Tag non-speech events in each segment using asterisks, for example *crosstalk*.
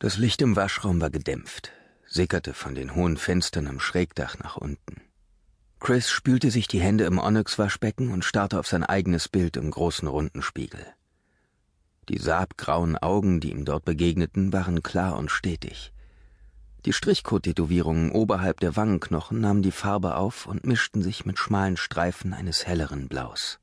Das Licht im Waschraum war gedämpft, sickerte von den hohen Fenstern am Schrägdach nach unten. Chris spülte sich die Hände im Onyx-Waschbecken und starrte auf sein eigenes Bild im großen runden Spiegel. Die saabgrauen Augen, die ihm dort begegneten, waren klar und stetig. Die Strichcode-Tätowierungen oberhalb der Wangenknochen nahmen die Farbe auf und mischten sich mit schmalen Streifen eines helleren Blaus.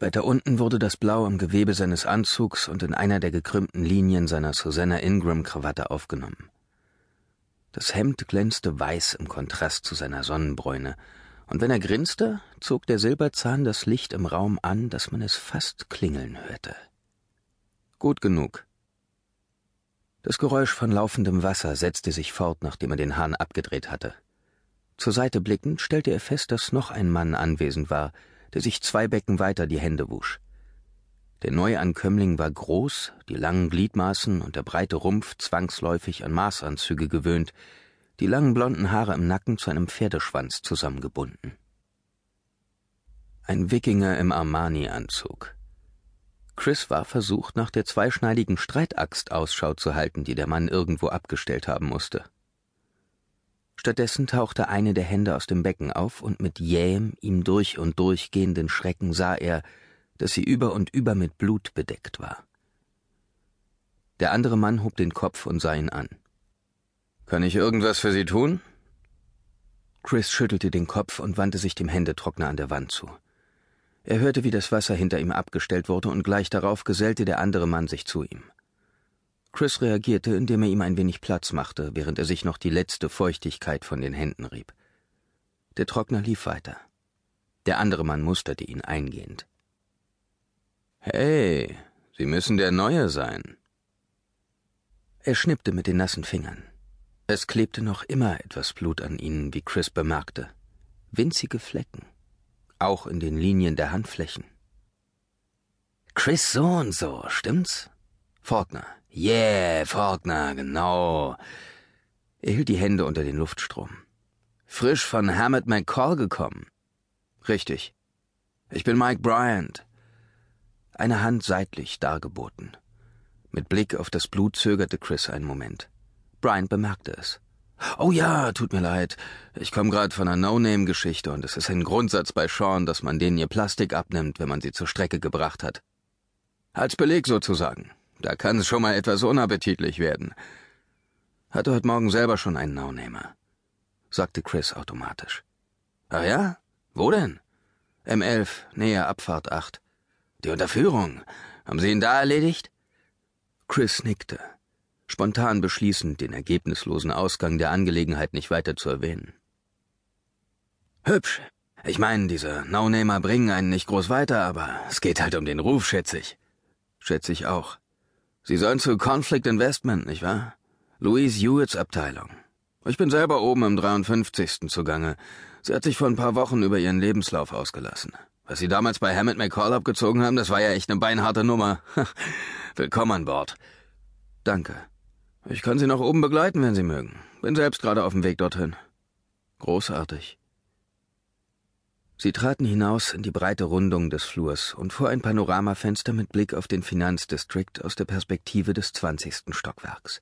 Weiter unten wurde das Blau im Gewebe seines Anzugs und in einer der gekrümmten Linien seiner Susanna Ingram-Krawatte aufgenommen. Das Hemd glänzte weiß im Kontrast zu seiner Sonnenbräune, und wenn er grinste, zog der Silberzahn das Licht im Raum an, dass man es fast klingeln hörte. Gut genug. Das Geräusch von laufendem Wasser setzte sich fort, nachdem er den Hahn abgedreht hatte. Zur Seite blickend stellte er fest, dass noch ein Mann anwesend war, der sich zwei Becken weiter die Hände wusch. Der Neuankömmling war groß, die langen Gliedmaßen und der breite Rumpf zwangsläufig an Maßanzüge gewöhnt, die langen blonden Haare im Nacken zu einem Pferdeschwanz zusammengebunden. Ein Wikinger im Armani-Anzug. Chris war versucht, nach der zweischneidigen Streitaxt Ausschau zu halten, die der Mann irgendwo abgestellt haben musste. Stattdessen tauchte eine der Hände aus dem Becken auf, und mit jähem, ihm durch und durch gehenden Schrecken sah er, dass sie über und über mit Blut bedeckt war. Der andere Mann hob den Kopf und sah ihn an. Kann ich irgendwas für Sie tun? Chris schüttelte den Kopf und wandte sich dem Händetrockner an der Wand zu. Er hörte, wie das Wasser hinter ihm abgestellt wurde, und gleich darauf gesellte der andere Mann sich zu ihm. Chris reagierte, indem er ihm ein wenig Platz machte, während er sich noch die letzte Feuchtigkeit von den Händen rieb. Der Trockner lief weiter. Der andere Mann musterte ihn eingehend. Hey, Sie müssen der Neue sein. Er schnippte mit den nassen Fingern. Es klebte noch immer etwas Blut an ihnen, wie Chris bemerkte. Winzige Flecken. Auch in den Linien der Handflächen. Chris so und so, stimmt's? Faulkner, Yeah, Faulkner, genau. Er hielt die Hände unter den Luftstrom. Frisch von Hammett McCall gekommen. Richtig. Ich bin Mike Bryant. Eine Hand seitlich dargeboten. Mit Blick auf das Blut zögerte Chris einen Moment. Bryant bemerkte es. Oh ja, tut mir leid. Ich komme gerade von einer No-Name-Geschichte und es ist ein Grundsatz bei Sean, dass man denen ihr Plastik abnimmt, wenn man sie zur Strecke gebracht hat. Als Beleg sozusagen. Da kann es schon mal etwas unappetitlich werden. Hatte heute Morgen selber schon einen No-Namer, sagte Chris automatisch. Ach ja? Wo denn? M11, näher Abfahrt 8. Die Unterführung. Haben Sie ihn da erledigt? Chris nickte, spontan beschließend, den ergebnislosen Ausgang der Angelegenheit nicht weiter zu erwähnen. Hübsch. Ich meine, diese No-Namer bringen einen nicht groß weiter, aber es geht halt um den Ruf, schätze ich. Schätze ich auch. Sie sollen zu Conflict Investment, nicht wahr? Louise Hewitts Abteilung. Ich bin selber oben im 53. zugange. Sie hat sich vor ein paar Wochen über ihren Lebenslauf ausgelassen. Was Sie damals bei Hammett McCall abgezogen haben, das war ja echt eine beinharte Nummer. *laughs* Willkommen an Bord. Danke. Ich kann Sie nach oben begleiten, wenn Sie mögen. Bin selbst gerade auf dem Weg dorthin. Großartig. Sie traten hinaus in die breite Rundung des Flurs und vor ein Panoramafenster mit Blick auf den Finanzdistrikt aus der Perspektive des zwanzigsten Stockwerks.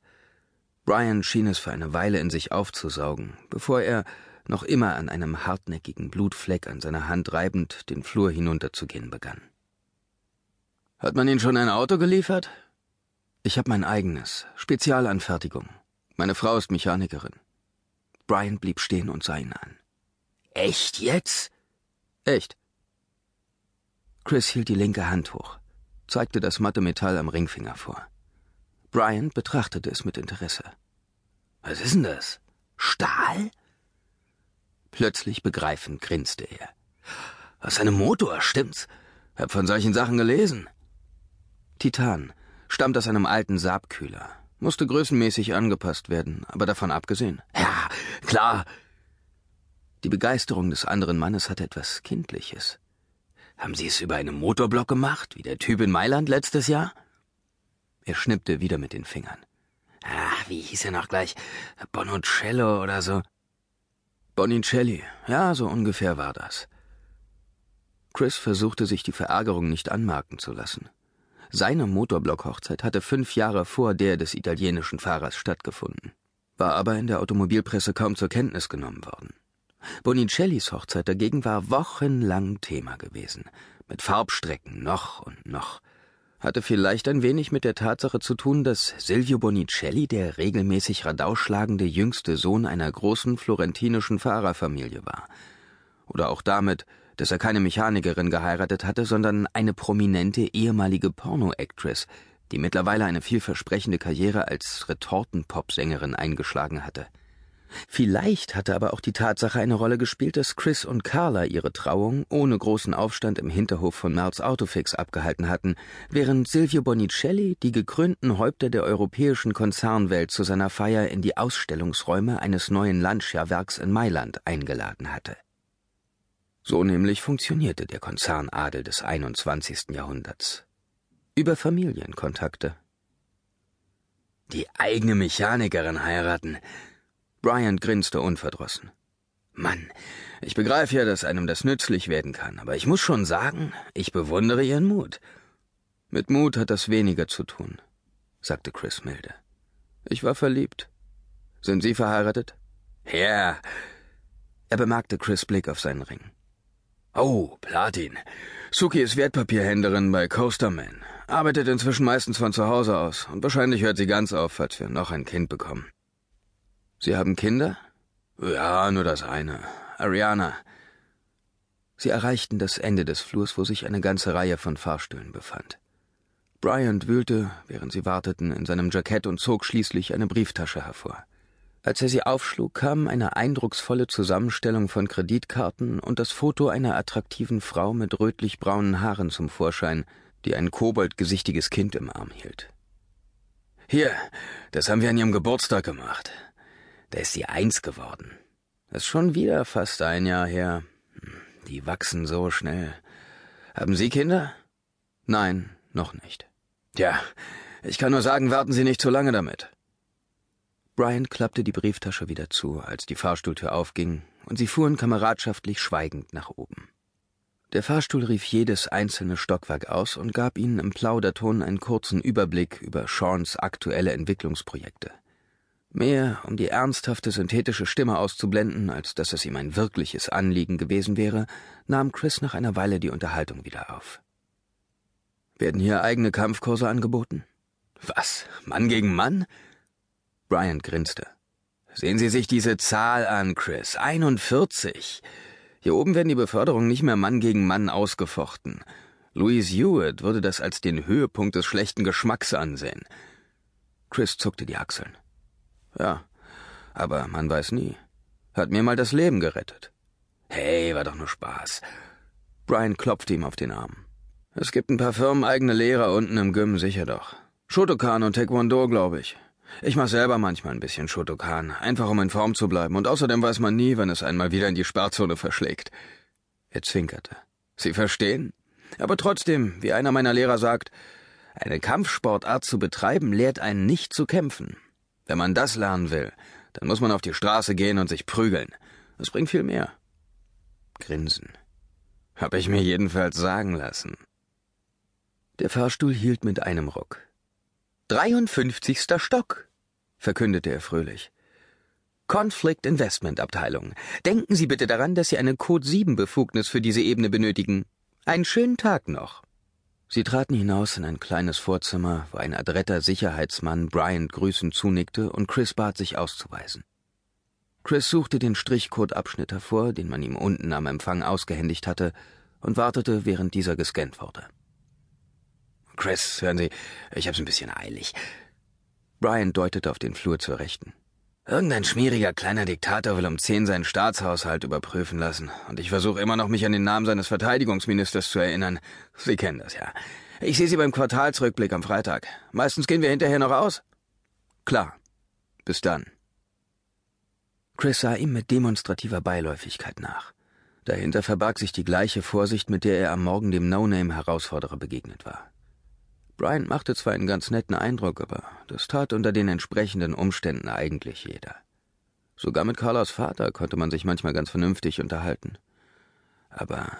Brian schien es für eine Weile in sich aufzusaugen, bevor er, noch immer an einem hartnäckigen Blutfleck an seiner Hand reibend, den Flur hinunterzugehen begann. Hat man Ihnen schon ein Auto geliefert? Ich habe mein eigenes, Spezialanfertigung. Meine Frau ist Mechanikerin. Brian blieb stehen und sah ihn an. Echt jetzt? Echt. Chris hielt die linke Hand hoch, zeigte das matte Metall am Ringfinger vor. Brian betrachtete es mit Interesse. Was ist denn das? Stahl? Plötzlich begreifend grinste er. Aus einem Motor, stimmt's? Hab von solchen Sachen gelesen. Titan stammt aus einem alten Saabkühler. Musste größenmäßig angepasst werden, aber davon abgesehen. Ja, klar, die Begeisterung des anderen Mannes hatte etwas Kindliches. Haben Sie es über einen Motorblock gemacht, wie der Typ in Mailand letztes Jahr? Er schnippte wieder mit den Fingern. Ah, wie hieß er noch gleich? Bonocello oder so? Bonicelli, ja, so ungefähr war das. Chris versuchte sich die Verärgerung nicht anmerken zu lassen. Seine Motorblock-Hochzeit hatte fünf Jahre vor der des italienischen Fahrers stattgefunden, war aber in der Automobilpresse kaum zur Kenntnis genommen worden. Bonicellis Hochzeit dagegen war wochenlang Thema gewesen, mit Farbstrecken noch und noch. Hatte vielleicht ein wenig mit der Tatsache zu tun, dass Silvio Bonicelli der regelmäßig Radau schlagende jüngste Sohn einer großen florentinischen Fahrerfamilie war. Oder auch damit, dass er keine Mechanikerin geheiratet hatte, sondern eine prominente ehemalige Porno-Actress, die mittlerweile eine vielversprechende Karriere als Retortenpop-Sängerin eingeschlagen hatte. Vielleicht hatte aber auch die Tatsache eine Rolle gespielt, dass Chris und Carla ihre Trauung ohne großen Aufstand im Hinterhof von Merz Autofix abgehalten hatten, während Silvio Bonicelli die gekrönten Häupter der europäischen Konzernwelt zu seiner Feier in die Ausstellungsräume eines neuen Lancia-Werks in Mailand eingeladen hatte. So nämlich funktionierte der Konzernadel des 21. Jahrhunderts. Über Familienkontakte. Die eigene Mechanikerin heiraten, Brian grinste unverdrossen. Mann, ich begreife ja, dass einem das nützlich werden kann, aber ich muss schon sagen, ich bewundere Ihren Mut. Mit Mut hat das weniger zu tun, sagte Chris milde. Ich war verliebt. Sind Sie verheiratet? Ja. Er bemerkte Chris Blick auf seinen Ring. Oh, Platin. Suki ist Wertpapierhändlerin bei Coasterman. Arbeitet inzwischen meistens von zu Hause aus und wahrscheinlich hört sie ganz auf, falls wir noch ein Kind bekommen. Sie haben Kinder? Ja, nur das eine. Ariana. Sie erreichten das Ende des Flurs, wo sich eine ganze Reihe von Fahrstühlen befand. Bryant wühlte, während sie warteten, in seinem Jackett und zog schließlich eine Brieftasche hervor. Als er sie aufschlug, kam eine eindrucksvolle Zusammenstellung von Kreditkarten und das Foto einer attraktiven Frau mit rötlich-braunen Haaren zum Vorschein, die ein koboldgesichtiges Kind im Arm hielt. Hier, das haben wir an ihrem Geburtstag gemacht. Da ist sie eins geworden. Das ist schon wieder fast ein Jahr her. Die wachsen so schnell. Haben Sie Kinder? Nein, noch nicht. Tja, ich kann nur sagen, warten Sie nicht zu lange damit. Brian klappte die Brieftasche wieder zu, als die Fahrstuhltür aufging, und sie fuhren kameradschaftlich schweigend nach oben. Der Fahrstuhl rief jedes einzelne Stockwerk aus und gab ihnen im Plauderton einen kurzen Überblick über Seans aktuelle Entwicklungsprojekte. Mehr, um die ernsthafte synthetische Stimme auszublenden, als dass es ihm ein wirkliches Anliegen gewesen wäre, nahm Chris nach einer Weile die Unterhaltung wieder auf. Werden hier eigene Kampfkurse angeboten? Was? Mann gegen Mann? Brian grinste. Sehen Sie sich diese Zahl an, Chris. 41. Hier oben werden die Beförderungen nicht mehr Mann gegen Mann ausgefochten. Louise Hewitt würde das als den Höhepunkt des schlechten Geschmacks ansehen. Chris zuckte die Achseln. Ja, aber man weiß nie. Hat mir mal das Leben gerettet. Hey, war doch nur Spaß. Brian klopfte ihm auf den Arm. Es gibt ein paar firmeneigene Lehrer unten im Gym, sicher doch. Shotokan und Taekwondo, glaube ich. Ich mach selber manchmal ein bisschen Shotokan, einfach um in Form zu bleiben, und außerdem weiß man nie, wann es einmal wieder in die Sperrzone verschlägt. Er zwinkerte. Sie verstehen? Aber trotzdem, wie einer meiner Lehrer sagt, eine Kampfsportart zu betreiben lehrt einen nicht zu kämpfen. Wenn man das lernen will, dann muss man auf die Straße gehen und sich prügeln. Das bringt viel mehr. Grinsen. Hab ich mir jedenfalls sagen lassen. Der Fahrstuhl hielt mit einem Ruck. 53. Stock, verkündete er fröhlich. Conflict Investment Abteilung. Denken Sie bitte daran, dass Sie eine Code 7 Befugnis für diese Ebene benötigen. Einen schönen Tag noch. Sie traten hinaus in ein kleines Vorzimmer, wo ein adretter Sicherheitsmann Bryant grüßend zunickte und Chris bat, sich auszuweisen. Chris suchte den Strichcode-Abschnitt hervor, den man ihm unten am Empfang ausgehändigt hatte, und wartete, während dieser gescannt wurde. Chris, hören Sie, ich hab's ein bisschen eilig. Brian deutete auf den Flur zur Rechten. Irgendein schmieriger kleiner Diktator will um zehn seinen Staatshaushalt überprüfen lassen, und ich versuche immer noch, mich an den Namen seines Verteidigungsministers zu erinnern. Sie kennen das ja. Ich sehe Sie beim Quartalsrückblick am Freitag. Meistens gehen wir hinterher noch aus. Klar. Bis dann. Chris sah ihm mit demonstrativer Beiläufigkeit nach. Dahinter verbarg sich die gleiche Vorsicht, mit der er am Morgen dem No-Name-Herausforderer begegnet war. Bryant machte zwar einen ganz netten Eindruck, aber das tat unter den entsprechenden Umständen eigentlich jeder. Sogar mit Carlas Vater konnte man sich manchmal ganz vernünftig unterhalten. Aber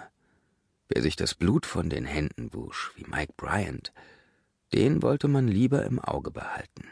wer sich das Blut von den Händen wusch, wie Mike Bryant, Den wollte man lieber im Auge behalten.